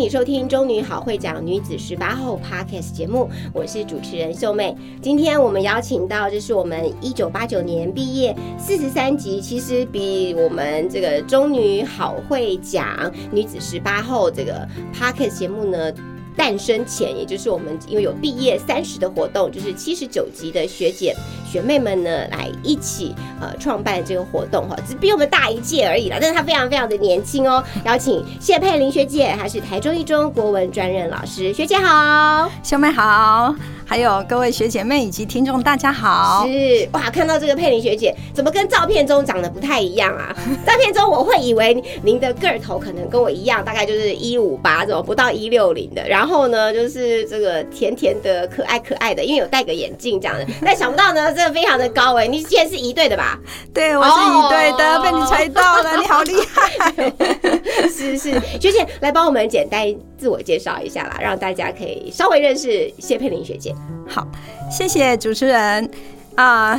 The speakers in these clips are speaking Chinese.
你收听《中女好会讲女子十八后》Podcast 节目，我是主持人秀妹。今天我们邀请到，这是我们一九八九年毕业四十三集，其实比我们这个《中女好会讲女子十八后》这个 Podcast 节目呢。诞生前，也就是我们因为有毕业三十的活动，就是七十九级的学姐学妹们呢，来一起呃创办这个活动哈，只比我们大一届而已啦，但是她非常非常的年轻哦。邀请谢佩玲学姐，她是台中一中国文专任老师，学姐好，小妹好。还有各位学姐妹以及听众，大家好。是哇，看到这个佩玲学姐，怎么跟照片中长得不太一样啊？照片中我会以为您的个头可能跟我一样，大概就是一五八，怎么不到一六零的？然后呢，就是这个甜甜的、可爱可爱的，因为有戴个眼镜这样的。但想不到呢，真的非常的高哎！你现在是一队的吧？对，我是一队的，被你猜到了，你好厉害！是是，学姐来帮我们简单自我介绍一下啦，让大家可以稍微认识谢佩玲学姐。好，谢谢主持人啊，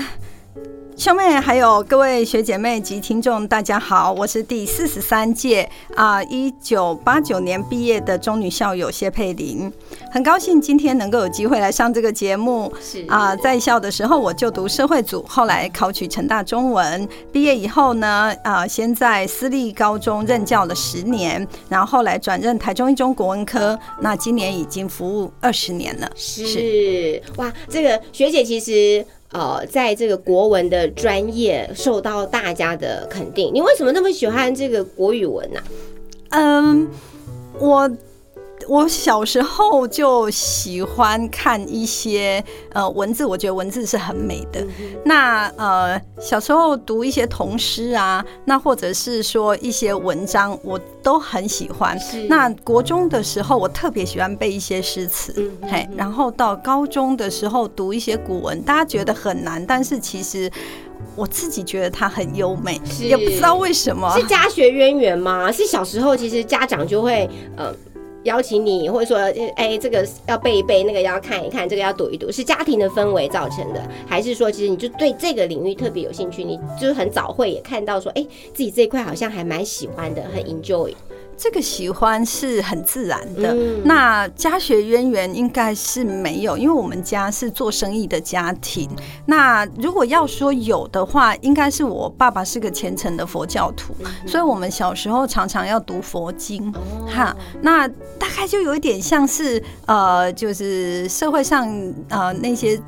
兄妹还有各位学姐妹及听众，大家好，我是第四十三届啊，一九八九年毕业的中女校友谢佩玲，很高兴今天能够有机会来上这个节目。是啊，在校的时候我就读社会组，后来考取成大中文，毕业以后呢，啊，先在私立高中任教了十年，然后后来转任台中一中国文科，那今年已经服务二十年了。是哇，这个学姐其实呃，在这个国文的专业受到大家的肯定。你为什么那么喜欢这个国语文呢、嗯，我我小时候就喜欢看一些呃文字，我觉得文字是很美的。那呃小时候读一些童诗啊，那或者是说一些文章，我都很喜欢是。那国中的时候，我特别喜欢背一些诗词，嗯嘿，然后到高中的时候读一些古文，大家觉得很难，但是其实。我自己觉得它很优美，也不知道为什么。是家学渊源吗？是小时候其实家长就会呃。邀请你，或者说，哎，这个要背一背，那个要看一看，这个要读一读，是家庭的氛围造成的，还是说，其实你就对这个领域特别有兴趣？你就是很早会也看到说，哎，自己这一块好像还蛮喜欢的，很 enjoy。这个喜欢是很自然的。嗯那家学渊源应该是没有，因为我们家是做生意的家庭。那如果要说有的话，应该是我爸爸是个虔诚的佛教徒，所以我们小时候常常要读佛经。哈，那大概就有一点像是呃，就是社会上呃那些。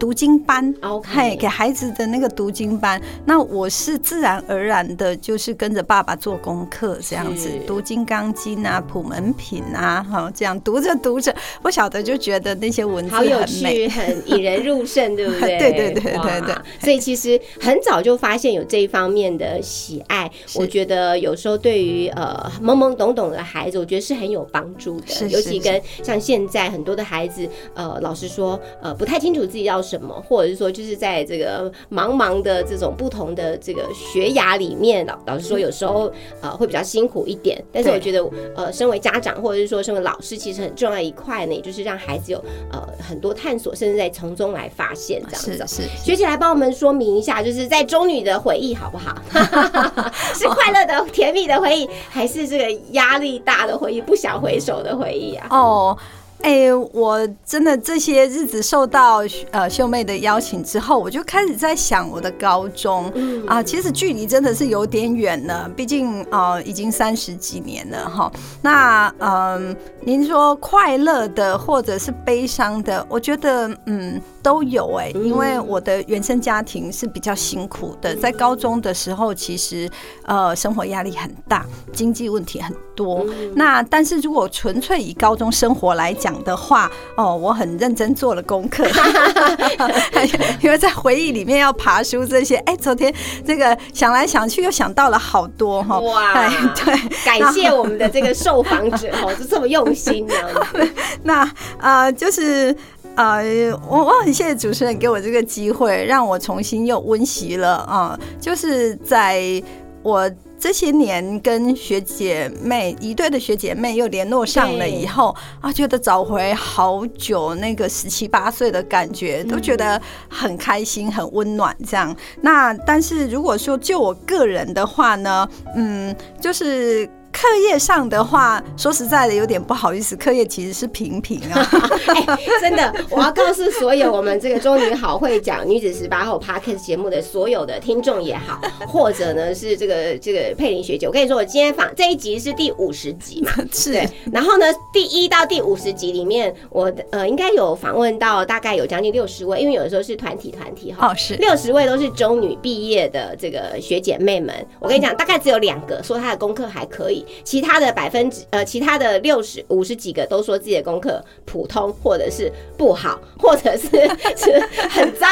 读经班 OK 嘿，给孩子的那个读经班，那我是自然而然的，就是跟着爸爸做功课，这样子读《金刚经》啊、普门品啊，哈，这样读着读着，不晓得就觉得那些文字好有很美趣，。很引人入胜，对不对？对对对对对所以其实很早就发现有这一方面的喜爱，我觉得有时候对于呃懵懵懂懂的孩子，我觉得是很有帮助的。是是尤其跟像现在很多的孩子，呃，老实说，呃，不太清楚自己要什么，或者是说就是在这个茫茫的这种不同的这个学涯里面，老老实说，有时候呃会比较辛苦一点。但是我觉得，呃，身为家长或者是说身为老师，其实很重要一块呢，也就是让孩子有呃很多探索，甚至在从中来发现这样子。是是，学姐来帮我们说明一下，就是在中女的回忆好不好？是快乐的、甜蜜的回忆，还是这个压力大的回忆、不想回首的回忆啊？哦。哎、我真的这些日子受到呃秀妹的邀请之后，我就开始在想我的高中嗯啊、其实距离真的是有点远了，毕竟呃已经三十几年了哈。那嗯、您说快乐的或者是悲伤的，我觉得嗯都有哎、嗯因为我的原生家庭是比较辛苦的，在高中的时候，其实呃生活压力很大，经济问题很多。嗯那但是如果纯粹以高中生活来讲的话，哦，我很认真做了功课，因为在回忆里面要爬书这些，哎，昨天这个想来想去又想到了好多哈。哇哎，对，感谢我们的这个受访者哦，就这么用心这样子。那呃，就是呃，我我很谢谢主持人给我这个机会，让我重新又温习了啊、就是在我。这些年跟学姐妹一对的学姐妹又联络上了以后啊，觉得找回好久那个十七八岁的感觉，都觉得很开心、很温暖这样。那但是如果说就我个人的话呢，嗯，就是。课业上的话，说实在的，有点不好意思，课业其实是平平啊。哎、真的，我要告诉所有我们这个中女好会讲女子十八号 Podcast 节目的所有的听众也好，或者呢是这个这个佩玲学姐，我跟你说，我今天访这一集是第五十集嘛，是。对，然后呢，第一到第五十集里面，我呃应该有访问到大概有将近六十位，因为有的时候是团体团体哈，哦，是。六十位都是中女毕业的这个学姐妹们，我跟你讲，大概只有两个说她的功课还可以，其他的百分之呃，其他的六十五十几个都说自己的功课普通，或者是不好，或者是是很糟。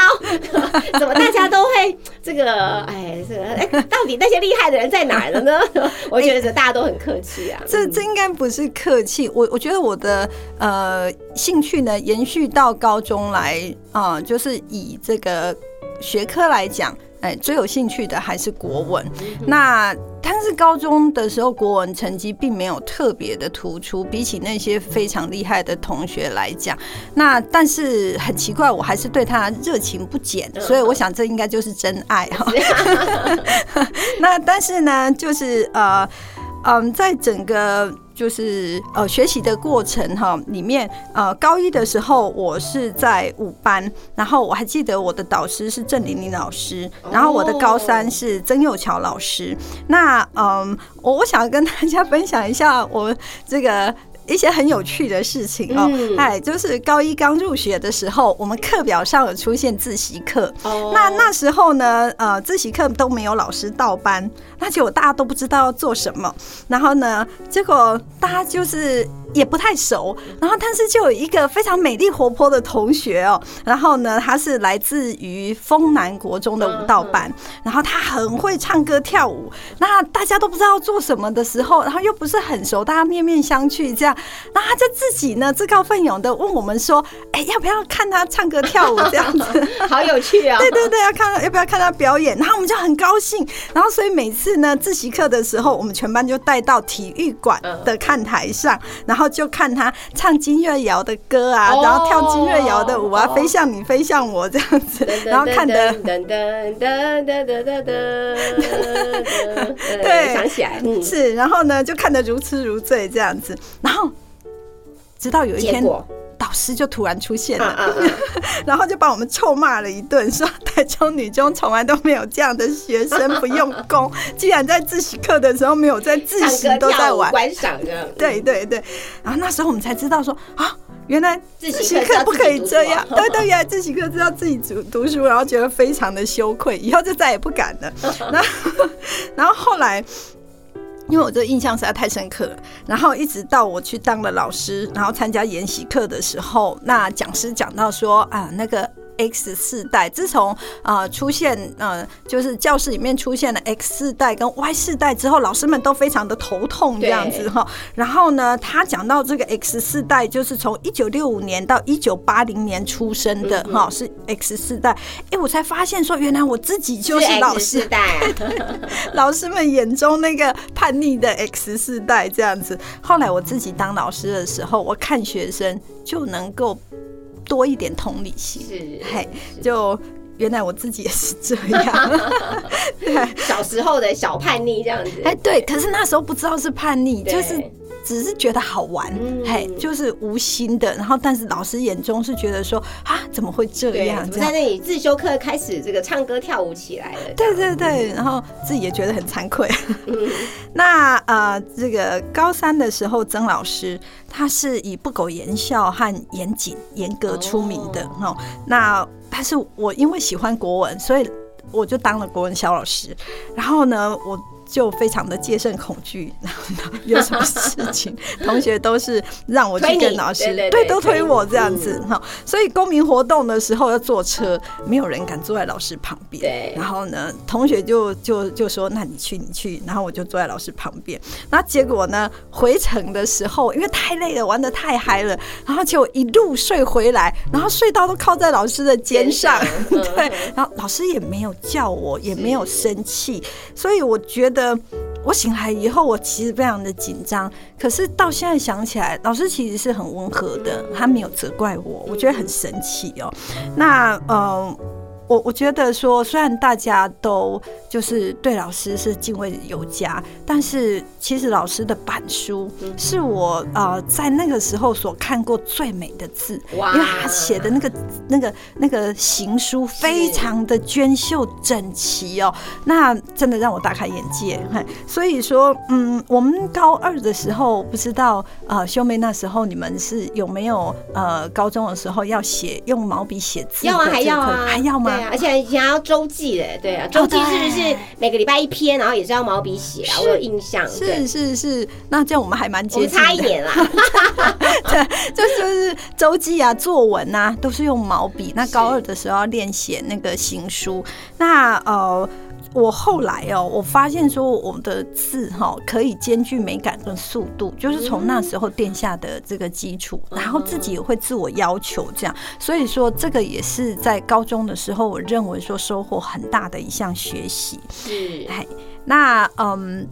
怎么大家都会这个？哎，这个哎，到底那些厉害的人在哪儿了呢？我觉得大家都很客气啊。这这应该不是客气，我我觉得我的呃兴趣呢延续到高中来啊、就是以这个学科来讲，哎，最有兴趣的还是国文。那但是高中的时候，国文成绩并没有特别的突出，比起那些非常厉害的同学来讲，那但是很奇怪，我还是对他热情不减，所以我想这应该就是真爱哈。那但是呢，就是呃。嗯，在整个就是呃学习的过程哈里面，呃高一的时候我是在五班，然后我还记得我的导师是郑玲玲老师，然后我的高三是曾佑乔老师。那嗯，我我想跟大家分享一下我这个。一些很有趣的事情哦，嗯。哎，就是高一刚入学的时候，我们课表上有出现自习课，哦。那那时候呢，呃，自习课都没有老师到班，那结果大家都不知道要做什么。然后呢，结果大家就是也不太熟，然后但是就有一个非常美丽活泼的同学哦，然后呢，他是来自于丰南国中的舞蹈班，然后他很会唱歌跳舞。那大家都不知道要做什么的时候，然后又不是很熟，大家面面相觑这样，那他就自己呢自告奋勇的问我们说：“哎、要不要看他唱歌跳舞这样子？” 好有趣啊！对对对，要看要不要看他表演，然后我们就很高兴，然后所以每次呢自习课的时候，我们全班就带到体育馆的看台上，然后然后就看他唱金月瑶的歌啊然后跳金月瑶的舞啊飞向你飞向我这样子然后看的 对。想起来是然后呢就看得如痴如醉这样子。然后直到有一天导师就突然出现啊了！然后就把我们臭骂了一顿，说台中女中从来都没有这样的学生不用功，竟然在自习课的时候没有在自唱习都在玩，观赏的，对对对，然后那时候我们才知道说啊，原来自自习课不可以这样对对，原来自习课知道自己读读书，然后觉得非常的羞愧，以后就再也不敢了。然后然后后来。因为我这个印象实在太深刻了，然后一直到我去当了老师，然后参加研习课的时候，那讲师讲到说啊，那个 X 世代，自从呃出现呃就是教室里面出现了 X 世代跟 Y 世代之后，老师们都非常的头痛这样子哈。然后呢，他讲到这个 X 世代，就是从一九六五年到一九八零年出生的哈，是 X 世代。哎，我才发现说，原来我自己就是老世代啊，老师们眼中那个叛逆的 X 世代这样子。后来我自己当老师的时候，我看学生就能够多一点同理心，是嘿，就原来我自己也是这样。对，小时候的小叛逆这样子。哎，对，可是那时候不知道是叛逆，对就是只是觉得好玩，嗯嘿，就是无心的。然后，但是老师眼中是觉得说啊，怎么会这对，样？在那里自修课开始这个唱歌跳舞起来了？对对对，然后自己也觉得很惭愧。嗯 那呃，这个高三的时候，曾老师他是以不苟言笑和严谨、严格出名的哦。那但是我因为喜欢国文，所以我就当了国文小老师。然后呢，我。就非常的戒慎恐惧，然后呢，有什么事情，同学都是让我去跟老师，对对对都推推我这样子哈。所以公民活动的时候要坐车，没有人敢坐在老师旁边。对然后呢，同学就就就说：“那你去，你去。”然后我就坐在老师旁边。那结果呢，回程的时候，因为太累了，玩的太嗨了，然后就一路睡回来，然后睡到都靠在老师的肩上。对嗯，然后老师也没有叫我，也没有生气，所以我觉得。我醒来以后，我其实非常的紧张。可是到现在想起来，老师其实是很温和的，他没有责怪我，我觉得很神奇哦。那嗯。我我觉得说，虽然大家都就是对老师是敬畏有加，但是其实老师的板书是我呃在那个时候所看过最美的字，哇因为他写的那个那个那个行书非常的娟秀整齐哦，那真的让我大开眼界。嘿，所以说，嗯，我们高二的时候，不知道呃，秀妹那时候你们是有没有呃，高中的时候要写用毛笔写字要啊，还要啊，还要吗？而且以前还要周记嘞，对啊，周记是不是每个礼拜一篇，然后也是要毛笔写啊？我有印象，是，是是，那这样我们还蛮我接近们差一的。年啦，对，这就是周记啊、作文啊，都是用毛笔。那高二的时候要练写那个行书，那呃。我后来哦，我发现说我的字哈可以兼具美感跟速度，就是从那时候殿下的这个基础，然后自己也会自我要求这样，所以说这个也是在高中的时候，我认为说收获很大的一项学习。是。哎，那嗯，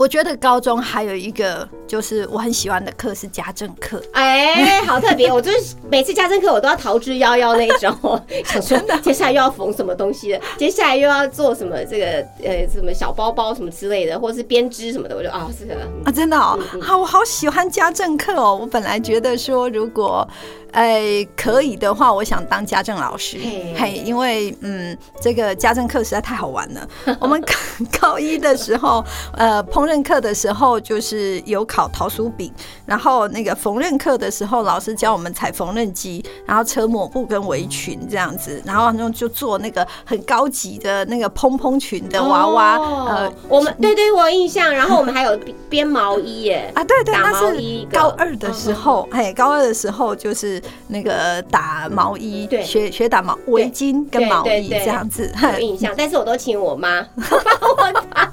我觉得高中还有一个就是我很喜欢的课是家政课。哎，好特别！我就是每次家政课我都要逃之夭夭那一种，想说接下来又要缝什么东西了，接下来又要做什么这个呃什么小包包什么之类的，或是编织什么的，我就啊这个啊，真的哦嗯嗯，好，我好喜欢家政课哦。我本来觉得说，如果哎可以的话，我想当家政老师嘿，嘿，因为嗯，这个家政课实在太好玩了。我们高高一的时候，呃，烹饪课的时候就是有烤桃酥饼，然后那个缝纫课的时候，老师教我们踩缝纫机，然后扯抹布跟围裙这样子，然后就就做那个很高级的那个蓬蓬裙的娃娃，哦呃，我们对对，我有印象。然后我们还有编毛衣耶，啊，对对，打那是高二的时候，嘿，高二的时候就是那个打毛衣，对。学学打毛围巾跟毛衣这样子，有印象，但是我都请我妈。帮我打，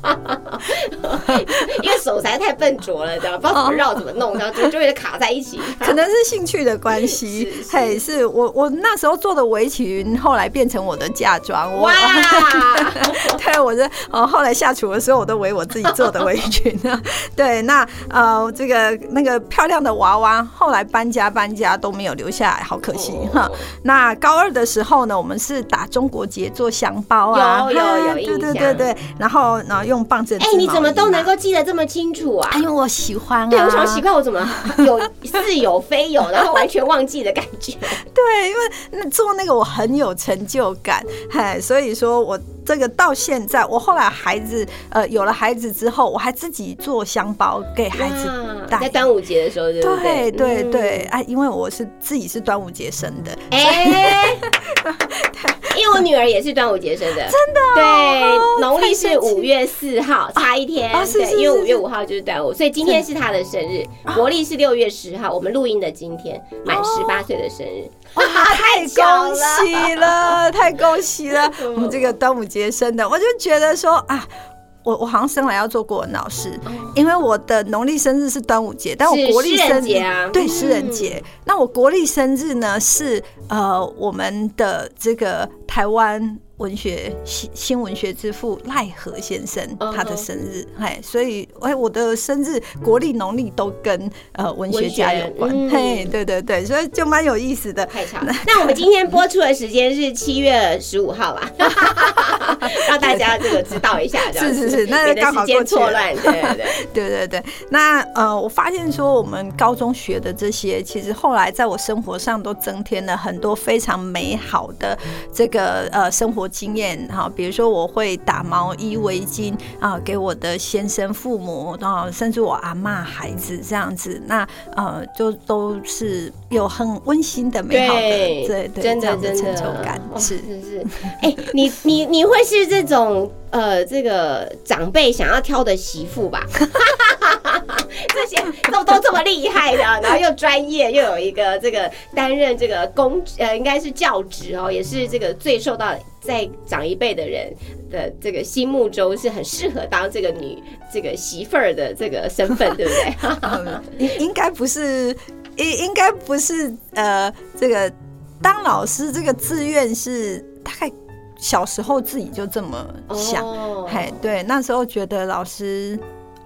因为手实在太笨拙了，这样不知道怎么绕怎么弄，然后就就会卡在一起。可能是兴趣的关系。嘿，是我我那时候做的围裙，后来变成我的嫁妆，我哇，对，我是呃，后来下厨的时候，我都围我自己做的围裙。啊。对，那呃，这个那个漂亮的娃娃，后来搬家搬家都没有留下来，好可惜哦。哈。那高二的时候呢，我们是打中国结做香包啊，有有有对对对对，然后然后用棒针织哎，你怎么都能？够记得这么清楚啊哎？因为我喜欢啊，对，我想奇怪，我怎么有似有非有，然后完全忘记的感觉？对，因为那做那个我很有成就感，嗨，所以说我这个到现在，我后来孩子呃有了孩子之后，我还自己做香包给孩子哇带在端午节的时候，对不对对嗯对，哎，因为我是自己是端午节生的，哎，因为我女儿也是端午节生的，真的、对，农历是五月四号，差一天。对，因为五月五号就是端午，所以今天是她的生日。国历是六月十号，我们录音的今天满十八岁的生日，哇，太 恭喜了，太恭喜了！我们这个端午节生的，我就觉得说啊。我我好像生来要做国文老师，因为我的农历生日是端午节，但我国历生日节啊。对诗人嗯。节。那我国历生日呢是呃我们的这个台湾文学新新文学之父赖和先生他的生日，哎，所以哎，我的生日国历农历都跟呃文学家有关，嗯。嘿，对对对，所以就蛮有意思的。太巧了。那我们今天播出的时间是七月十五号吧，让大家这个知道一下，是是是 那刚好错乱，对对对。对 对对，那呃，我发现说我们高中学的这些，其实后来在我生活上都增添了很多非常美好的这个呃生活经验哈。比如说我会打毛衣、围巾啊、给我的先生、父母啊，甚至我阿妈、孩子这样子，那呃就都是有很温馨的、美好的对对对真的这样的真的成就感是。是是。哎、你你你会是这种呃这个长辈想要挑的媳妇吧？这些都都这么厉害的，然后又专业，又有一个这个担任这个公呃应该是教职哦，也是这个最受到在长一辈的人的这个心目中是很适合当这个女这个媳妇儿的这个身份，对不对？嗯应应该不是，应应该不是呃，这个当老师这个志愿是大概小时候自己就这么想，哦嘿，对，那时候觉得老师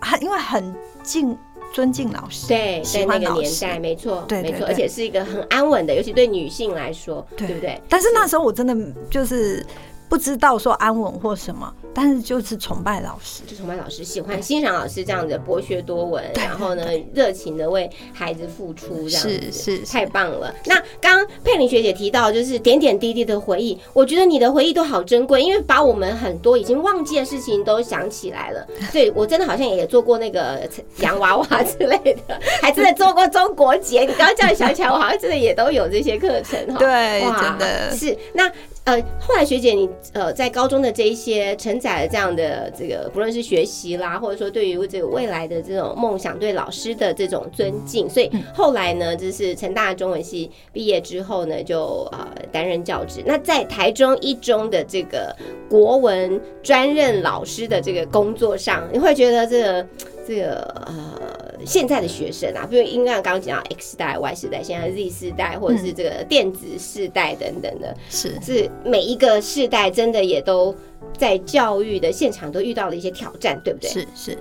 很因为很敬尊敬老师，对，喜在那个年代，没错，没错，而且是一个很安稳的，尤其对女性来说，对对不对？但是那时候我真的就是不知道说安稳或什么，但是就是崇拜老师。就崇拜老师，喜欢欣赏老师这样的博学多闻，然后呢，热情的为孩子付出，这样子是是是太棒了。那刚刚佩玲学姐提到，就是点点滴滴的回忆，我觉得你的回忆都好珍贵，因为把我们很多已经忘记的事情都想起来了。对我真的好像也做过那个洋娃娃之类的，还真的做过中国结。你刚刚这样想起来，我好像真的也都有这些课程哈。对哇真的是那。呃，后来学姐你呃在高中的这一些承载了这样的这个，不论是学习啦，或者说对于这个未来的这种梦想，对老师的这种尊敬，所以后来呢，就是成大中文系毕业之后呢，就呃担任教职。那在台中一中的这个国文专任老师的这个工作上，你会觉得这个这个呃现在的学生啊，比如因为刚刚讲到 X 世代、Y 世代，现在 Z 世代，或者是这个电子世代等等的，是。是每一个世代真的也都在教育的现场都遇到了一些挑战，对不对？是是，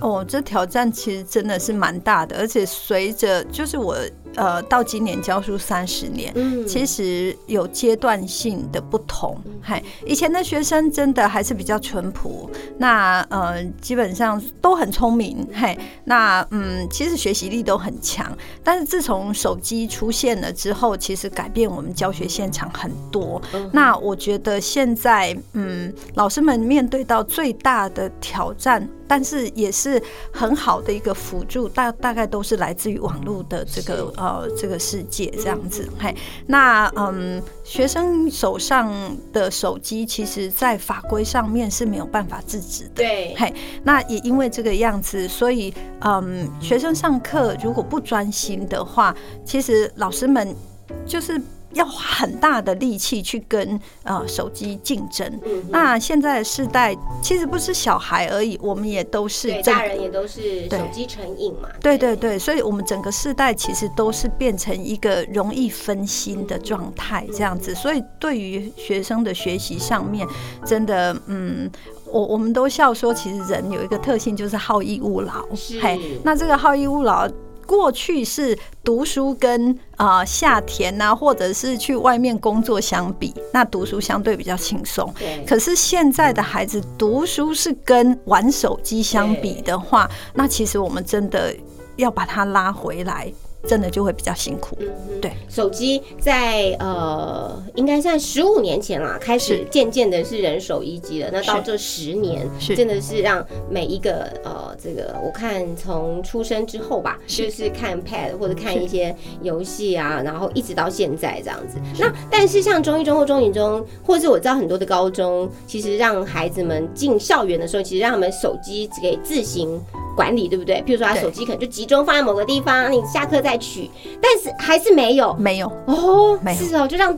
哦，这挑战其实真的是蛮大的，而且随着就是我呃到今年教书三十年，嗯其实有阶段性的不同。嗨，以前的学生真的还是比较淳朴，那呃基本上都很聪明，嘿，那嗯其实学习力都很强。但是自从手机出现了之后，其实改变我们教学现场很多。那我觉得现在嗯老师们面对到最大的挑战。但是也是很好的一个辅助，大大概都是来自于网络的这个呃这个世界这样子。嘿，那嗯，学生手上的手机，其实在法规上面是没有办法制止的。对，嘿，那也因为这个样子，所以嗯，学生上课如果不专心的话，其实老师们就是要花很大的力气去跟呃手机竞争。嗯那现在的世代其实不是小孩而已，我们也都是对，大人也都是手机成瘾嘛。对对对，所以我们整个世代其实都是变成一个容易分心的状态，这样子。所以对于学生的学习上面，真的，嗯，我我们都笑说，其实人有一个特性就是好逸恶劳。是那这个好逸恶劳。过去是读书跟啊、呃下田呐、或者是去外面工作相比，那读书相对比较轻松。对，可是现在的孩子读书是跟玩手机相比的话，那其实我们真的要把它拉回来，真的就会比较辛苦。嗯对，手机在呃，应该在十五年前啦，开始渐渐的是人手一机了。那到这十年，是真的是让每一个呃，这个我看从出生之后吧，就是看 Pad 或者看一些游戏啊，然后一直到现在这样子。那但是像中一中或中一中，或是我知道很多的高中，其实让孩子们进校园的时候，其实让他们手机可以自行。管理对不对？譬如说，他手机可能就集中放在某个地方，你下课再取，但是还是没有没有，哦，没有是哦，就让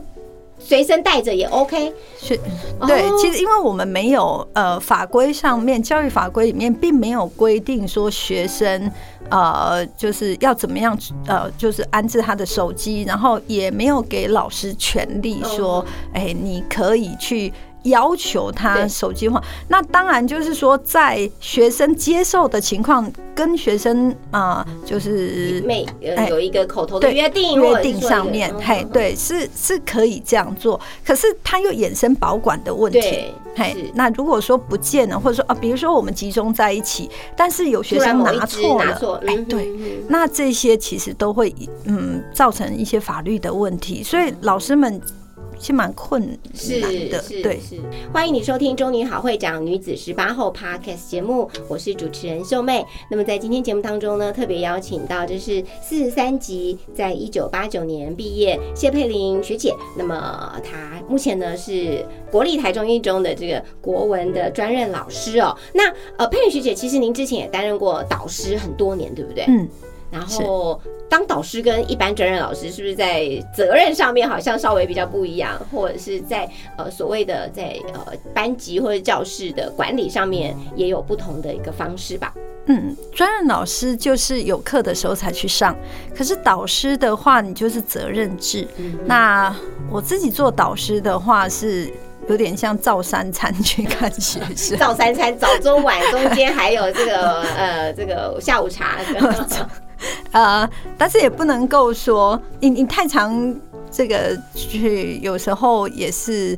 随身带着也 OK。是对，哦其实因为我们没有呃法规上面教育法规里面并没有规定说学生呃就是要怎么样呃就是安置他的手机，然后也没有给老师权利说，哎、你可以去。要求他手机化。那当然就是说，在学生接受的情况，跟学生啊、呃就是每呃哎有一个口头的对约定，约定上面，嗯嘿，对，是是可以这样做，可是他又衍生保管的问题对。嘿，那如果说不见了，或者说啊，比如说我们集中在一起，但是有学生拿错了哎，嗯对，那这些其实都会嗯造成一些法律的问题，所以老师们是蛮困是难的，是对。是，欢迎你收听《中女好会讲女子十八后》Podcast 节目，我是主持人秀妹。那么在今天节目当中呢，特别邀请到就是四十三级，在一九八九年毕业谢佩玲学姐。那么她目前呢是国立台中一中的这个国文的专任老师哦。那呃，佩玲学姐，其实您之前也担任过导师很多年，对不对？嗯，然后当导师跟一般专任老师是不是在责任上面好像稍微比较不一样，或者是在呃所谓的在呃班级或者教室的管理上面也有不同的一个方式吧？嗯，专任老师就是有课的时候才去上，可是导师的话，你就是责任制。那我自己做导师的话，是有点像照三餐去看学生。造三餐、早中晚中间还有这个呃这个下午茶，呃，但是也不能够说你你太常这个去，有时候也是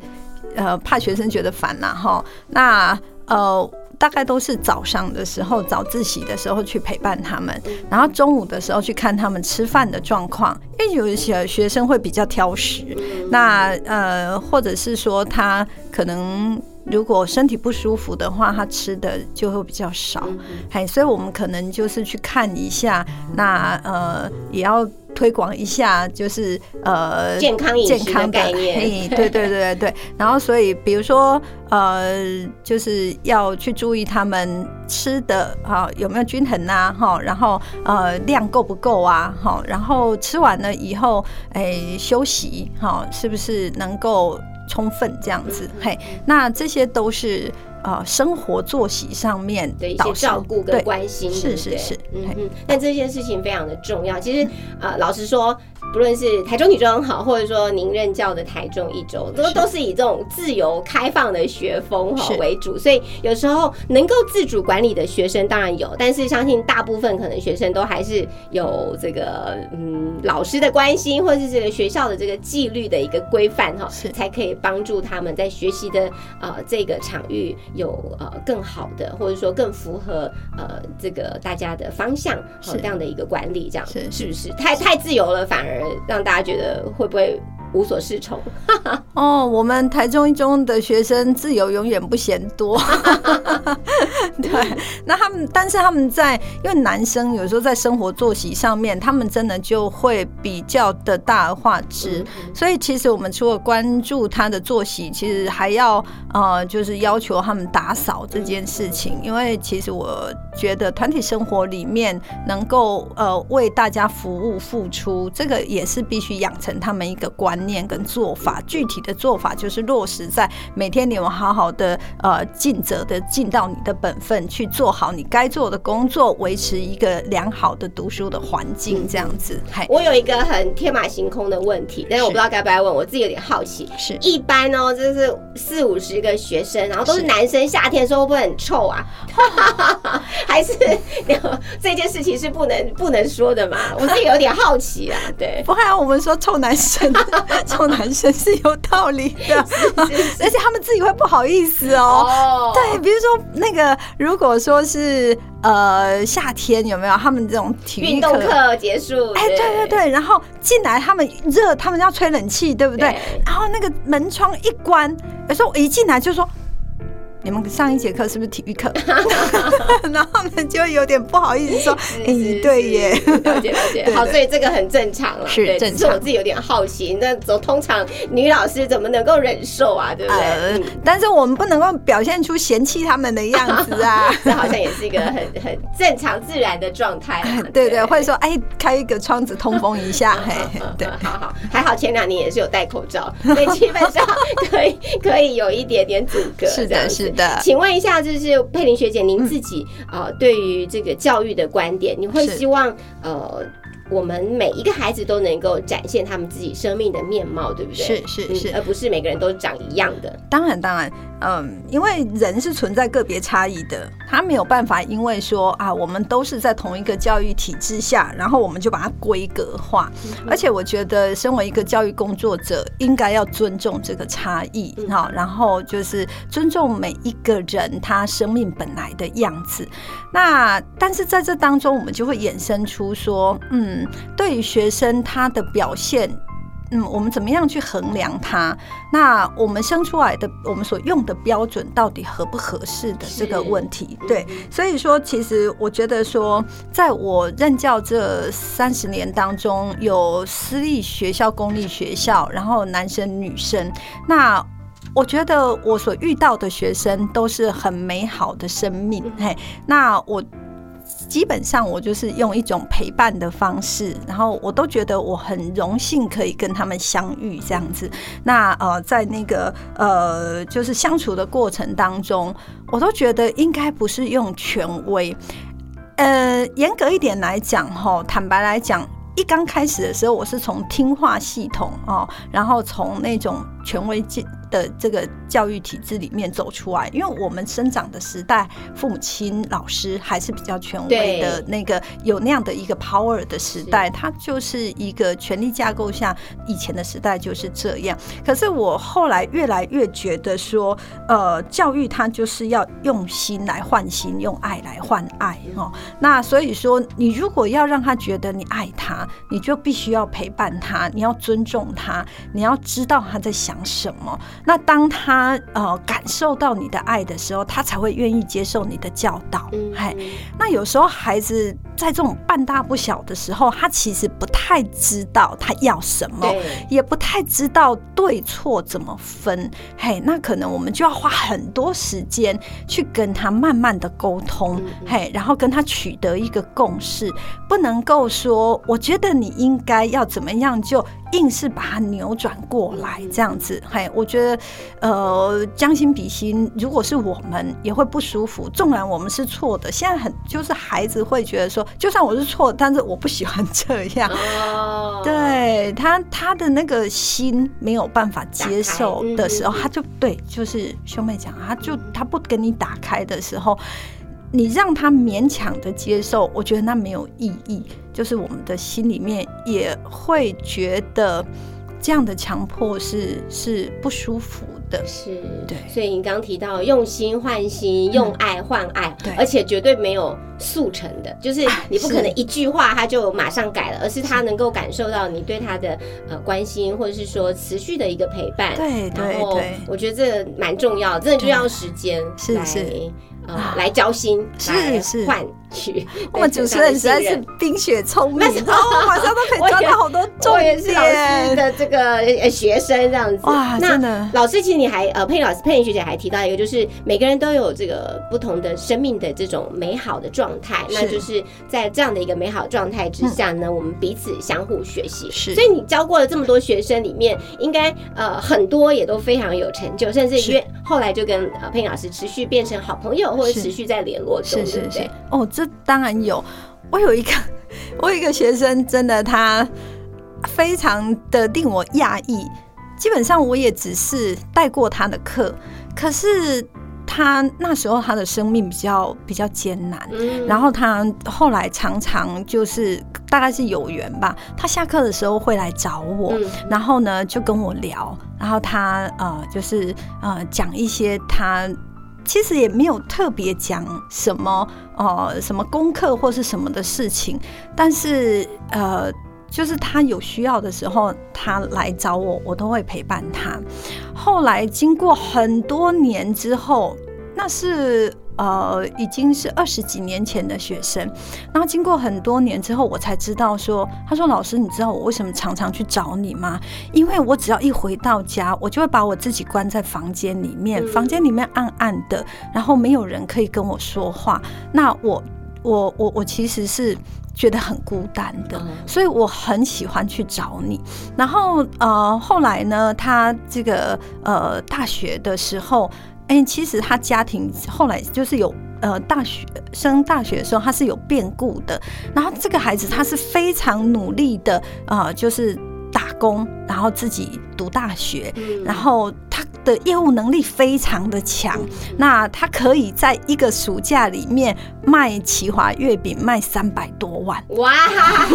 呃怕学生觉得烦啦哈。那呃。大概都是早上的时候，早自习的时候去陪伴他们，然后中午的时候去看他们吃饭的状况，因为有一些学生会比较挑食，那呃，或者是说他可能如果身体不舒服的话，他吃的就会比较少，嘿，所以我们可能就是去看一下，那呃也要推广一下，就是呃健康饮食的健康概念。嘿，对对对对对。然后所以比如说呃，就是要去注意他们吃的哈、有没有均衡啊哈，然后呃量够不够啊哈，然后吃完了以后哎休息哈，是不是能够充分这样子？嘿，那这些都是呃生活作息上面的一些照顾跟关心，是是是嗯嗯。但这件事情非常的重要。其实呃，老实说，不论是台中女中好，或者说您任教的台中一中，都都是以这种自由开放的学风哈为主，所以有时候能够自主管理的学生当然有，但是相信大部分可能学生都还是有这个嗯老师的关心，或者是这个学校的这个纪律的一个规范哈，才可以帮助他们在学习的呃这个场域有呃更好的，或者说更符合呃这个大家的方向是。哦这样的一个管理，这样是。是不是？太太自由了，反而而让大家觉得会不会无所适从？哦，我们台中一中的学生自由永远不嫌多。对，那他们，但是他们在，因为男生有时候在生活作息上面，他们真的就会比较的大而化之。所以其实我们除了关注他的作息，其实还要呃，就是要求他们打扫这件事情。因为其实我觉得团体生活里面能够呃为大家服务付出，这个也是必须养成他们一个观念跟做法。具体的做法就是落实在每天你们好好的呃尽责的尽到你的本分，去做好你该做的工作，维持一个良好的读书的环境，这样子。嗨，我有一个很天马行空的问题，但是我不知道该不该问，我自己有点好奇。是一般哦，就是四五十个学生，然后都是是男生，夏天的时候会不会很臭啊？还是这件事情是不能不能说的嘛？我自己有点好奇啊，对。不然我们说臭男生，臭男生是有道理的，而且他们自己会不好意思哦。哦，对，比如说那个，如果说是呃夏天有没有他们这种体育运动课结束，哎，对对对，然后进来他们热，他们要吹冷气，对不对？对然后那个门窗一关，有时候我一进来就说。你们上一节课是不是体育课？然后呢就有点不好意思说：“ 哎、是对耶。了解了解。好，所以这个很正常了，是正常只是我自己有点好奇，那走通常女老师怎么能够忍受啊？对不对？但是我们不能够表现出嫌弃他们的样子啊。这好像也是一个很很正常自然的状态对。对或者说哎，开一个窗子通风一下，嘿，对。好好，还好前两年也是有戴口罩，所以基本上可以可以有一点点阻隔。是的，这样子是的。请问一下，就是佩玲学姐，您自己呃对于这个教育的观点，你会希望呃我们每一个孩子都能够展现他们自己生命的面貌，对不对？是是是，而不是每个人都长一样的。当然当然，嗯，因为人是存在个别差异的，他没有办法因为说啊，我们都是在同一个教育体制下，然后我们就把它规格化。而且我觉得，身为一个教育工作者，应该要尊重这个差异，哈，然后就是尊重每一个人他生命本来的样子。那但是在这当中，我们就会衍生出说，嗯。对于学生他的表现，嗯，我们怎么样去衡量他？那我们生出来的，我们所用的标准到底合不合适的这个问题？对，所以说，其实我觉得说，在我任教这三十年当中，有私立学校、公立学校，然后男生女生，那我觉得我所遇到的学生都是很美好的生命。嘿，那我。基本上我就是用一种陪伴的方式，然后我都觉得我很荣幸可以跟他们相遇这样子。那呃，在那个呃，就是相处的过程当中，我都觉得应该不是用权威。呃，严格一点来讲，哈，坦白来讲，一刚开始的时候，我是从听话系统哦，然后从那种权威进。的这个教育体制里面走出来，因为我们生长的时代，父母亲、老师还是比较权威的那个有那样的一个 power 的时代，它就是一个权力架构下以前的时代就是这样。可是我后来越来越觉得说，呃，教育它就是要用心来换心，用爱来换爱哦。那所以说，你如果要让他觉得你爱他，你就必须要陪伴他，你要尊重他，你要知道他在想什么。那当他呃感受到你的爱的时候，他才会愿意接受你的教导。嗨，那有时候孩子在这种半大不小的时候，他其实不太知道他要什么，也不太知道对错怎么分。嘿，那可能我们就要花很多时间去跟他慢慢的沟通，嘿，然后跟他取得一个共识，不能够说我觉得你应该要怎么样就。硬是把它扭转过来，这样子，嘿，我觉得，呃，将心比心，如果是我们也会不舒服。纵然我们是错的，现在很就是孩子会觉得说，就算我是错，但是我不喜欢这样。哦，对他他的那个心没有办法接受的时候，他就对，就是兄妹讲，他就他不跟你打开的时候。你让他勉强的接受，我觉得那没有意义。就是我们的心里面也会觉得这样的强迫是是不舒服的。是，对。所以你刚提到用心换心，用爱换爱，对，而且绝对没有速成的，就是你不可能一句话他就马上改了，而是他能够感受到你对他的呃关心，或者是说持续的一个陪伴。对对对，我觉得这蛮重要，真的就要时间是是。来交心，是是换取。我们主持人实在是冰雪聪明，哦，马上都可以 抓到好多重点的这个学生这样子。哇，真的。老师，其实你还呃，佩老师、佩妮学姐还提到一个，就是每个人都有这个不同的生命的这种美好的状态，那就是在这样的一个美好状态之下呢，我们彼此相互学习。是，所以你教过了这么多学生里面，应该呃很多也都非常有成就，甚至约后来就跟呃佩妮老师持续变成好朋友。或者持续在联络中，是是是。哦，这当然有。我有一个，我有一个学生，真的他非常的令我讶异。基本上我也只是带过他的课，可是他那时候他的生命比较比较艰难，然后他后来常常就是大概是有缘吧，他下课的时候会来找我，然后呢就跟我聊，然后他呃就是呃讲一些他。其实也没有特别讲什么呃，什么功课或是什么的事情，但是呃，就是他有需要的时候，他来找我，我都会陪伴他。后来经过很多年之后，那是。呃，已经是二十几年前的学生，然后经过很多年之后，我才知道说，他说老师，你知道我为什么常常去找你吗？因为我只要一回到家，我就会把我自己关在房间里面，房间里面暗暗的，然后没有人可以跟我说话，那我我我我其实是觉得很孤单的，所以我很喜欢去找你。然后呃，后来呢，他这个呃大学的时候。哎，其实他家庭后来就是有呃大学升大学的时候，他是有变故的。然后这个孩子他是非常努力的，呃，就是打工，然后自己读大学，然后他的业务能力非常的强。那他可以在一个暑假里面卖奇华月饼卖三百多万，哇，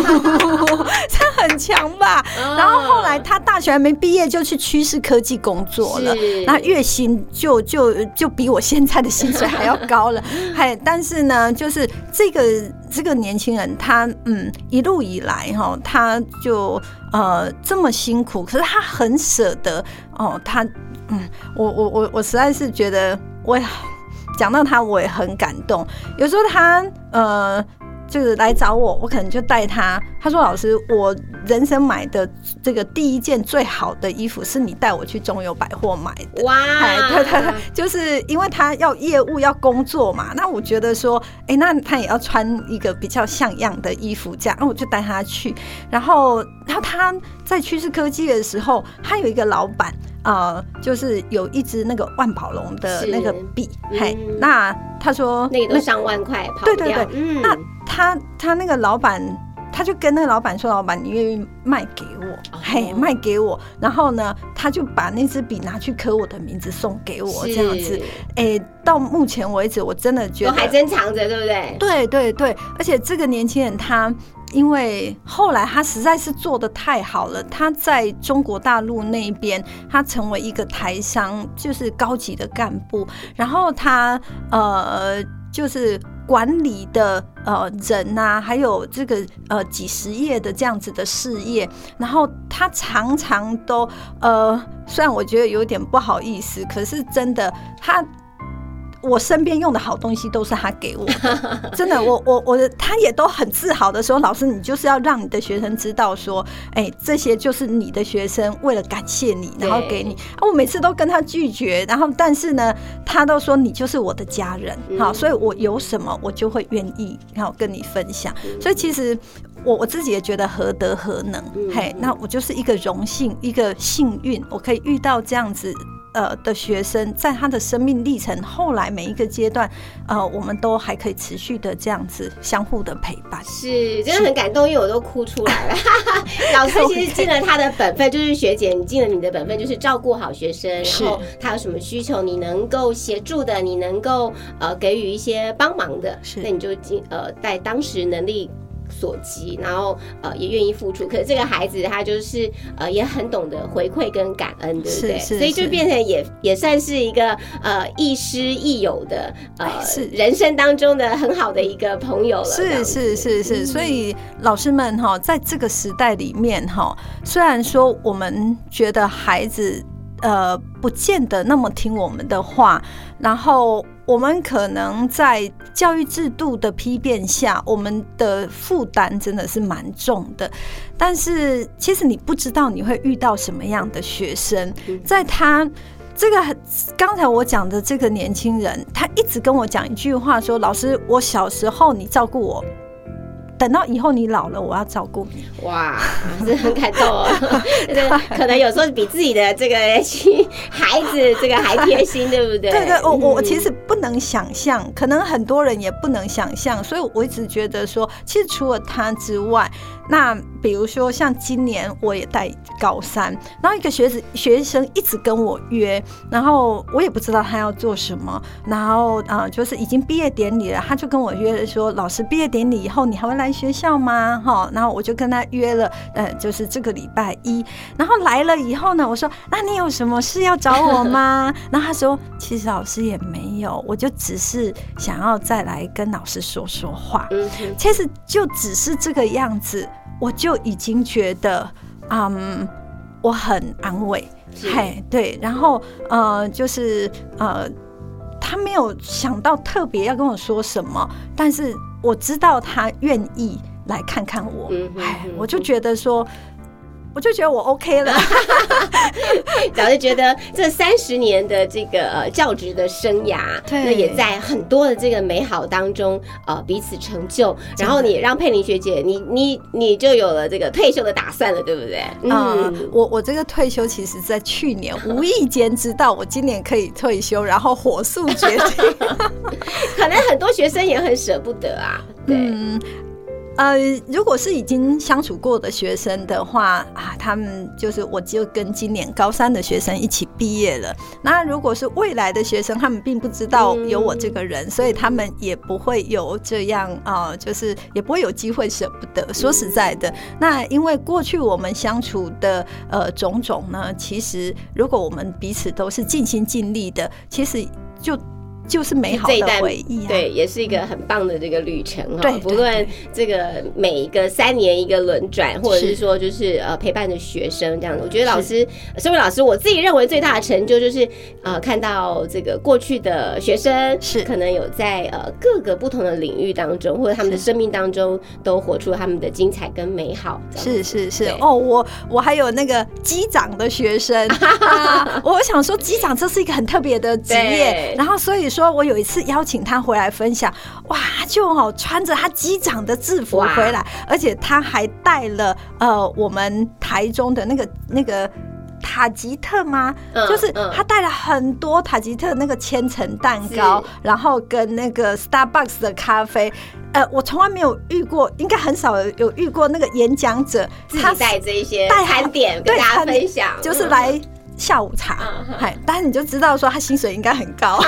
这很强吧？然后后来他大学还没毕业就去趋势科技工作了，那月薪就就就比我现在的薪水还要高了。还但是呢，就是这个这个年轻人，他嗯一路以来哈，他就呃这么辛苦，可是他很舍得哦，他嗯，我我我我实在是觉得我讲到他我也很感动，有时候他呃。就是来找我，我可能就带他。他说：“老师，我人生买的这个第一件最好的衣服是你带我去中友百货买的。”哇，对对对，就是因为他要业务要工作嘛。那我觉得说，哎，那他也要穿一个比较像样的衣服，这样，那我就带他去。然后，然后他在趋势科技的时候，他有一个老板。呃，就是有一支那个万宝龙的那个笔，嘿，那他说那个都上万块，对对对，嗯，那他他那个老板，他就跟那个老板说，老板你愿意卖给我，嘿，卖给我，然后呢，他就把那支笔拿去刻我的名字送给我，这样子，哎，到目前为止，我真的觉得还珍藏着，对不对？对对对，而且这个年轻人他。因为后来他实在是做的太好了，他在中国大陆那边，他成为一个台商，就是高级的干部。然后他呃，就是管理的呃人呐，还有这个呃几十页的这样子的事业。然后他常常都呃，虽然我觉得有点不好意思，可是真的他。我身边用的好东西都是他给我的，真的，我我我的，他也都很自豪的说：“老师，你就是要让你的学生知道，说，哎，这些就是你的学生为了感谢你，然后给你。”啊，我每次都跟他拒绝，然后但是呢，他都说你就是我的家人，好，所以我有什么我就会愿意然后跟你分享。所以其实我我自己也觉得何德何能，嘿，那我就是一个荣幸，一个幸运，我可以遇到这样子。呃的学生，在他的生命历程后来每一个阶段，呃，我们都还可以持续的这样子相互的陪伴，是真的很感动，因为我都哭出来了。老师其实尽了他的本分，就是学姐，你尽了你的本分，就是照顾好学生，然后他有什么需求，你能够协助的，你能够呃给予一些帮忙的，是那你就尽呃在当时能力。所及，然后呃也愿意付出，可是这个孩子他就是呃也很懂得回馈跟感恩，对不对？所以就变成也也算是一个呃亦师亦友的呃人生当中的很好的一个朋友了。是是是是，所以老师们哈，在这个时代里面哈，虽然说我们觉得孩子呃不见得那么听我们的话，然后。我们可能在教育制度的批变下，我们的负担真的是蛮重的。但是，其实你不知道你会遇到什么样的学生。在他这个刚才我讲的这个年轻人，他一直跟我讲一句话，说：“老师，我小时候你照顾我。”等到以后你老了，我要照顾你。哇，是很感动哦。可能有时候比自己的这个 孩子这个还贴心，对不对？对对，我我其实不能想象，可能很多人也不能想象，所以我一直觉得说，其实除了他之外。那比如说像今年我也带高三，然后一个学子学生一直跟我约，然后我也不知道他要做什么，然后啊就是已经毕业典礼了，他就跟我约说，老师毕业典礼以后你还会来学校吗？哈，然后我就跟他约了，呃，就是这个礼拜一，然后来了以后呢，我说那你有什么事要找我吗？然后他说其实老师也没有，我就只是想要再来跟老师说说话，其实就只是这个样子。我就已经觉得，嗯，我很安慰，嘿，对，然后呃，就是呃，他没有想到特别要跟我说什么，但是我知道他愿意来看看我，哎，我就觉得说，我就觉得我 OK 了。早就觉得这三十年的这个呃教职的生涯，那也在很多的这个美好当中呃彼此成就，然后你也让佩玲学姐，你你你就有了这个退休的打算了，对不对？嗯，我我这个退休其实在去年无意间知道我今年可以退休，然后火速决定。可能很多学生也很舍不得啊，对。嗯，呃，如果是已经相处过的学生的话啊，他们就是我就跟今年高三的学生一起毕业了。那如果是未来的学生，他们并不知道有我这个人，所以他们也不会有这样啊、就是也不会有机会舍不得。说实在的，那因为过去我们相处的呃种种呢，其实如果我们彼此都是尽心尽力的，其实就。就是美好的回忆、啊，对，也是一个很棒的这个旅程哈。对不论这个每一个三年一个轮转，或者是是说就是呃陪伴着学生这样的，我觉得老师身为老师，我自己认为最大的成就就是呃看到这个过去的学生是。可能有在呃各个不同的领域当中，或者他们的生命当中都活出他们的精彩跟美好。是是是。哦，我我还有那个机长的学生。啊，我想说机长这是一个很特别的职业，然后所以说我有一次邀请他回来分享，哇，他就哦穿着他机长的制服回来，而且他还带了呃我们台中的那个那个。塔吉特吗？嗯就是嗯他带了很多塔吉特那个千层蛋糕，然后跟那个 Starbucks 的咖啡，呃，我从来没有遇过，应该很少有遇过那个演讲者，自己带这一些带餐点跟大家分享，就是来下午茶哎但是你就知道说他薪水应该很高，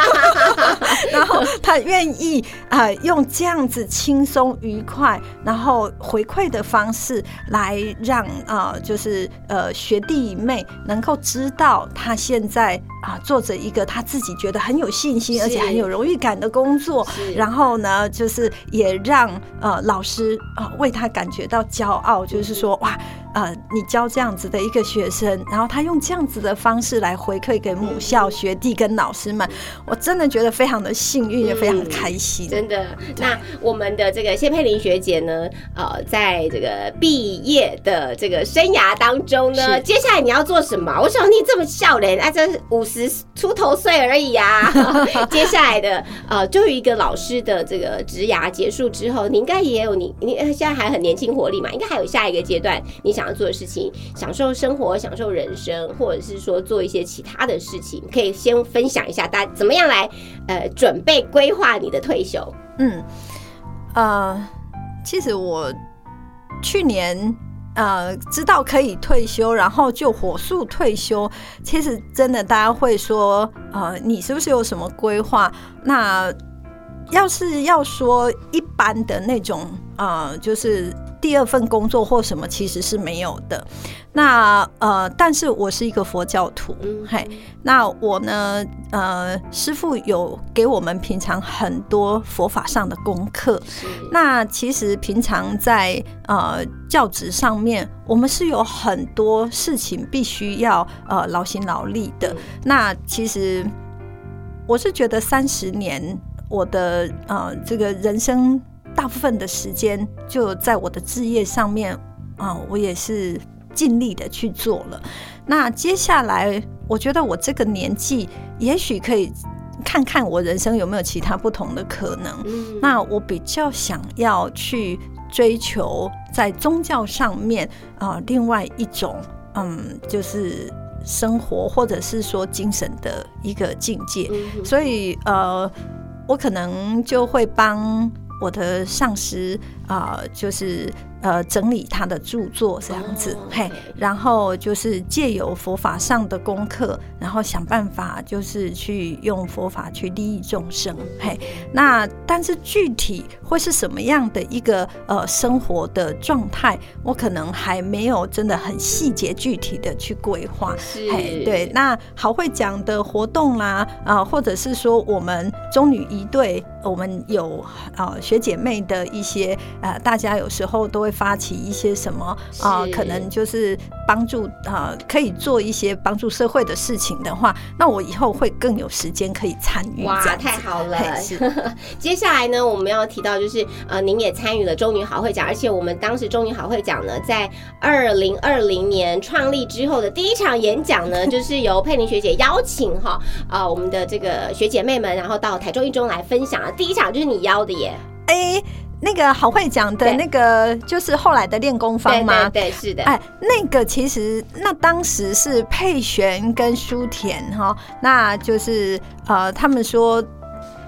然后他愿意啊、呃用这样子轻松愉快，然后回馈的方式来让啊、呃就是呃学弟妹能够知道他现在啊、做着一个他自己觉得很有信心而且很有荣誉感的工作，然后呢，就是也让呃老师啊、为他感觉到骄傲，就是说哇。呃，你教这样子的一个学生，然后他用这样子的方式来回馈给母校学弟跟老师们，我真的觉得非常的幸运，也非常的开心。真的，那我们的这个谢佩玲学姐呢，呃，在这个毕业的这个生涯当中呢，接下来你要做什么？我想你这么笑脸，啊，这五十十出头岁而已啊。接下来的呃，就一个老师的这个职涯结束之后，你应该也有你你现在还很年轻活力嘛，应该还有下一个阶段你想要做的事情，享受生活，享受人生，或者是说做一些其他的事情，可以先分享一下大家怎么样来呃准备规划你的退休。嗯，呃，其实我去年呃知道可以退休，然后就火速退休。其实真的，大家会说，呃，你是不是有什么规划？那要是要说一般的那种，呃，就是第二份工作或什么，其实是没有的。那呃，但是我是一个佛教徒，嗯嘿，那我呢，呃，师傅有给我们平常很多佛法上的功课。那其实平常在呃教职上面，我们是有很多事情必须要呃劳心劳力的。嗯那其实我是觉得三十年，我的呃这个人生大部分的时间就在我的置业上面啊、我也是尽力的去做了。那接下来，我觉得我这个年纪，也许可以看看我人生有没有其他不同的可能。嗯那我比较想要去追求在宗教上面啊、呃另外一种嗯，就是生活或者是说精神的一个境界。嗯所以呃，我可能就会帮我的上司啊、就是呃整理他的著作这样子，哦嘿然后就是借由佛法上的功课，然后想办法就是去用佛法去利益众生，嘿，那但是具体会是什么样的一个呃生活的状态，我可能还没有真的很细节具体的去规划。嘿，对，那好会讲的活动啦，啊、或者是说我们中女一队，我们有啊、学姐妹的一些呃，大家有时候都会发起一些什么啊、是可能就是帮助啊、可以做一些帮助社会的事情的话，那我以后会更有时间可以参与。哇太好了是！接下来呢，我们要提到就是呃，您也参与了中女好会奖，而且我们当时中女好会奖呢，在二零二零年创立之后的第一场演讲呢，就是由佩玲学姐邀请哈啊、我们的这个学姐妹们，然后到台中一中来分享。第一场就是你邀的耶，哎、那个好会讲的那个就是后来的练功对坊吗？对对，是的，哎，那个其实那当时是佩璇跟舒田哈，那就是呃，他们说。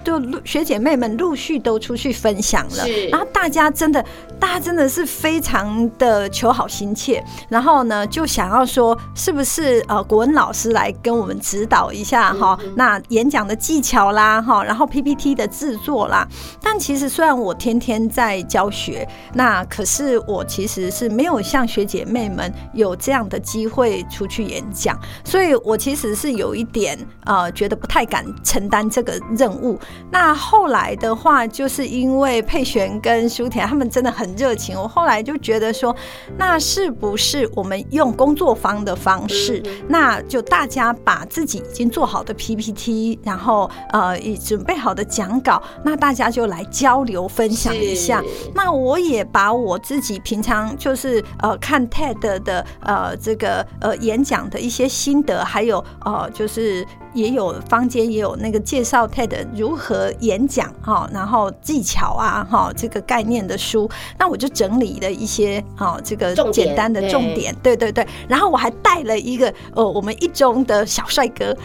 就陆学姐妹们陆续都出去分享了，然后大家真的，大家真的是非常的求好心切，然后呢，就想要说，是不是呃，国文老师来跟我们指导一下哈、嗯嗯那演讲的技巧啦哈，然后 PPT 的制作啦。但其实虽然我天天在教学，那可是我其实是没有像学姐妹们有这样的机会出去演讲，所以我其实是有一点呃觉得不太敢承担这个任务。那后来的话，就是因为佩璇跟舒田他们真的很热情，我后来就觉得说，那是不是我们用工作坊的方式，嗯那就大家把自己已经做好的 PPT，然后呃已准备好的讲稿，那大家就来交流分享一下。那我也把我自己平常就是呃看 TED 的呃这个呃演讲的一些心得，还有呃就是也有坊间也有那个介绍 TED 如何演讲哈、然后技巧啊哈、这个概念的书，那我就整理了一些哈、这个简单的对重点，对对对，然后我还带了一个呃我们一中的小帅哥，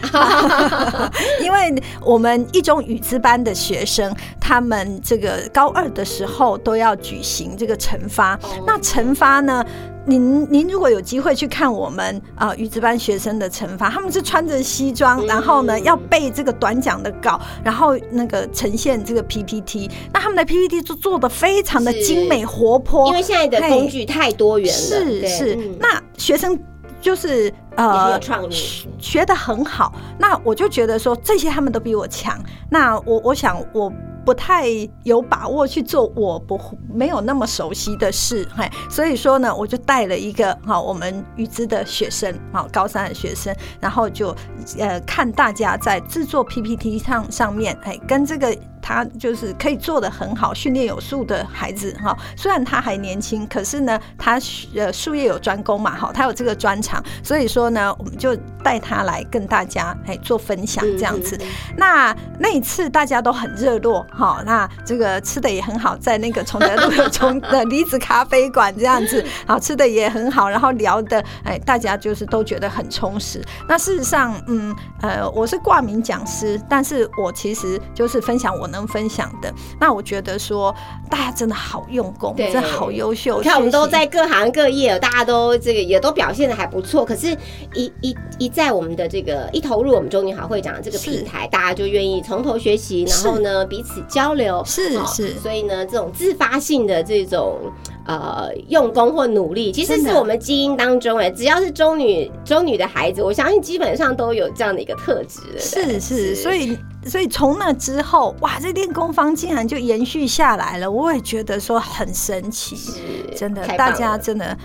因为我们一中语资班的学生，他们这个高二的时候都要举行这个惩罚。哦那惩罚呢？您您如果有机会去看我们啊、呃语资班学生的惩罚，他们是穿着西装，嗯。然后呢要背这个短讲的稿，然后那个呈现这个 PPT。那他们的 PPT 就做的非常的精美活泼，因为现在的工具太多元了，是是。嗯，那学生就是呃创意，学的很好，那我就觉得说这些他们都比我强，那我我想我。不太有把握去做我不没有那么熟悉的事，嘿，所以说呢，我就带了一个哈我们预知的学生，好高三的学生，然后就呃看大家在制作 PPT 上上面，哎，跟这个他就是可以做的很好、训练有素的孩子哈。虽然他还年轻，可是呢，他呃术业有专攻嘛，哈，他有这个专长，所以说呢，我们就带他来跟大家哎做分享这样子。嗯那那一次大家都很热络哈，那这个吃的也很好，在那个崇德路的崇的离子咖啡馆这样子，好吃的也很好，然后聊的哎，大家就是都觉得很充实。那事实上，嗯呃，我是挂名讲师，但是我其实就是分享我能分享的。那我觉得说大家真的好用功，对真的好优秀。你看，我们都在各行各业，大家都这个也都表现的还不错。可是一，一一在我们的这个一投入我们中女好会长的这个平台，大家就愿意从头学习，然后呢彼此交流，是是所以呢，这种自发性的这种呃用功或努力，其实是我们基因当中哎，只要是中女中女的孩子，我相信基本上都有这样的一个特质。是是，所以所以从那之后，哇，这练功方竟然就延续下来了，我也觉得说很神奇，是真的，大家真的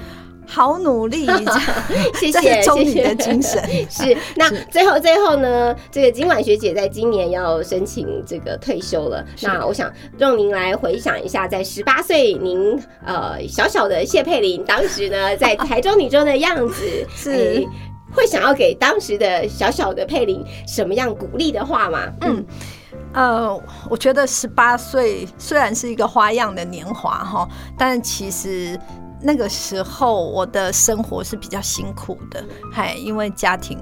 好努力，谢这谢谢。谢的精神。是，那最后最后呢，这个今晚学姐在今年要申请这个退休了。那我想让您来回想一下，在十八岁您呃小小的谢佩玲当时呢在台中女中的样子，是。哎会想要给当时的小小的佩林什么样鼓励的话吗？嗯，呃，我觉得十八岁虽然是一个花样的年华哈，但其实那个时候我的生活是比较辛苦的，嗨，因为家庭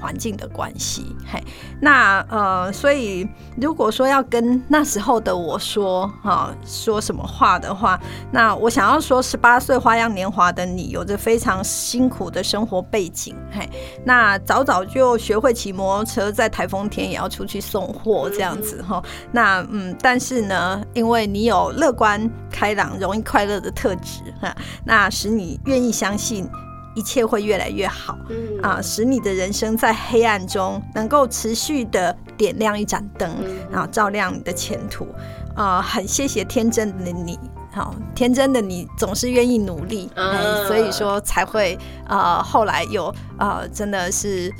环境的关系，嗨，那呃，所以如果说要跟那时候的我说哈、说什么话的话，那我想要说，十八岁花样年华的你，有着非常辛苦的生活背景，嘿，那早早就学会骑摩托车，在台风天也要出去送货这样子哈。那嗯，但是呢，因为你有乐观、开朗、容易快乐的特质哈，那使你愿意相信一切会越来越好。嗯啊，使你的人生在黑暗中能够持续的点亮一盏灯，嗯然后照亮你的前途。啊，很谢谢天真的你，好天真的你总是愿意努力，哎，所以说才会呃后来有呃真的是。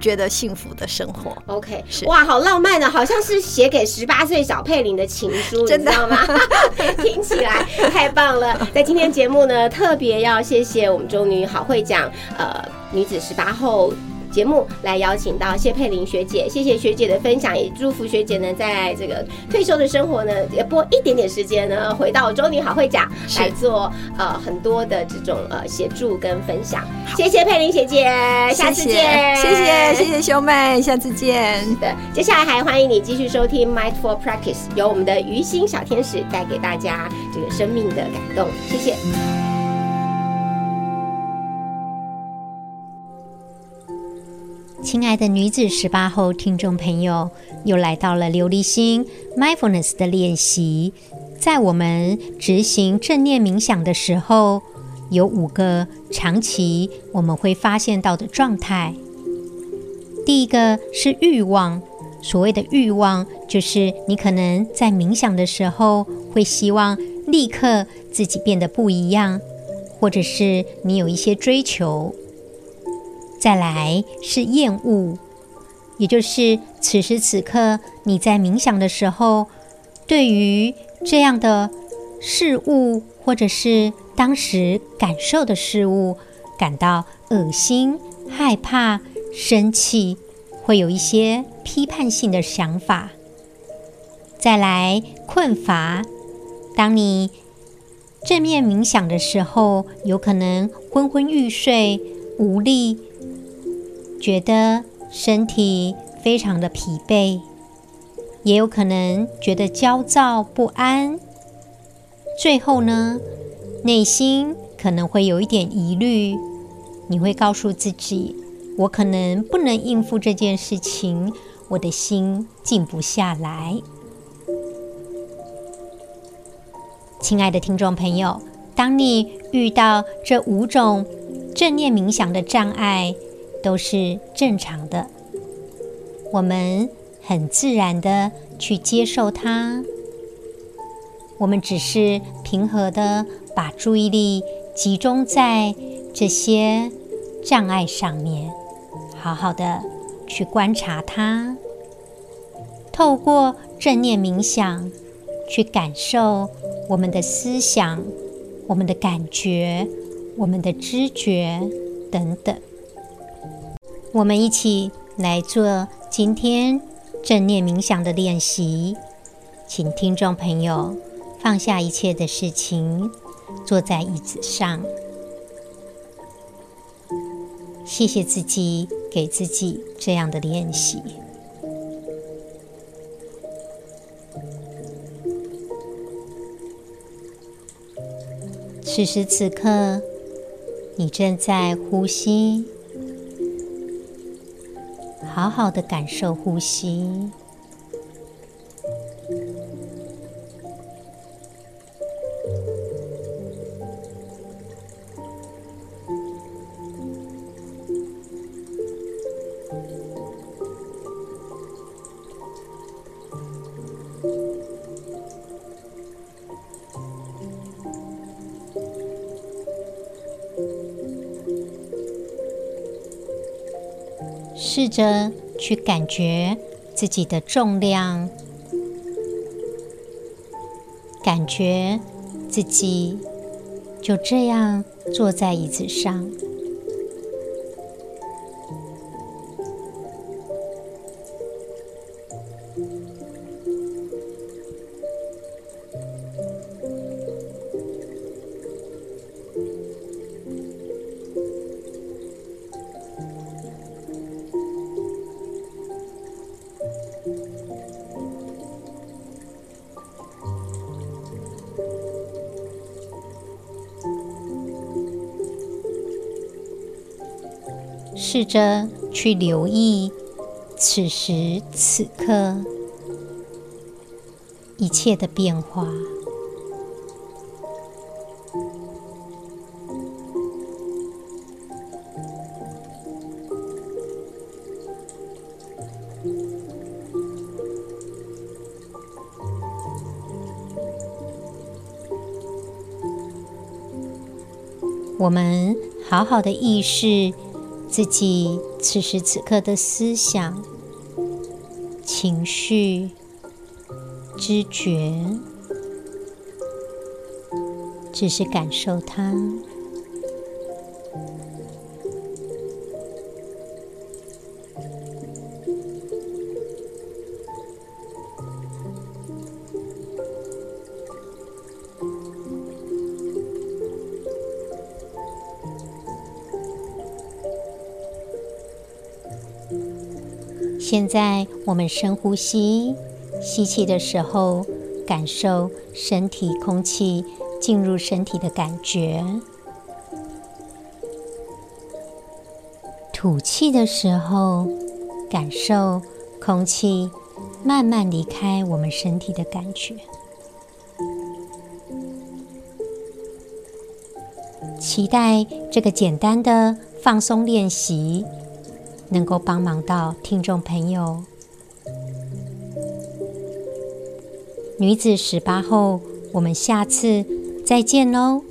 觉得幸福的生活，OK，是哇，好浪漫的，好像是写给十八岁小佩玲的情书，你知道吗？听起来太棒了。在今天节目呢，特别要谢谢我们中女好会讲，呃，女子十八后。节目来邀请到谢佩玲学姐，谢谢学姐的分享，也祝福学姐呢，在这个退休的生活呢，也拨一点点时间呢，回到中女好会讲来做呃很多的这种呃协助跟分享。谢谢佩玲学姐，下次见，谢谢谢谢兄妹，下次见。的，接下来还欢迎你继续收听 Mindful Practice，由我们的于心小天使带给大家这个生命的感动，谢谢。亲爱的女子十八后听众朋友，又来到了琉璃心 mindfulness 的练习。在我们执行正念冥想的时候，有五个长期我们会发现到的状态。第一个是欲望，所谓的欲望，就是你可能在冥想的时候会希望立刻自己变得不一样，或者是你有一些追求。再来是厌恶，也就是此时此刻你在冥想的时候，对于这样的事物或者是当时感受的事物感到恶心、害怕、生气，会有一些批判性的想法。再来困乏，当你正面冥想的时候，有可能昏昏欲睡、无力。觉得身体非常的疲惫，也有可能觉得焦躁不安。最后呢，内心可能会有一点疑虑，你会告诉自己：“我可能不能应付这件事情，我的心静不下来。”亲爱的听众朋友，当你遇到这五种正念冥想的障碍，都是正常的，我们很自然的去接受它。我们只是平和的把注意力集中在这些障碍上面，好好的去观察它。透过正念冥想，去感受我们的思想、我们的感觉、我们的知觉等等。我们一起来做今天正念冥想的练习，请听众朋友放下一切的事情，坐在椅子上。谢谢自己给自己这样的练习。此时此刻，你正在呼吸。好好的感受呼吸。着去感觉自己的重量，感觉自己就这样坐在椅子上。试着去留意此时此刻一切的变化。我们好好的意识自己此时此刻的思想、情绪、知觉，只是感受它。现在我们深呼吸，吸气的时候感受身体空气进入身体的感觉；吐气的时候感受空气慢慢离开我们身体的感觉。期待这个简单的放松练习。能够帮忙到听众朋友。女子十八后，我们下次再见喽。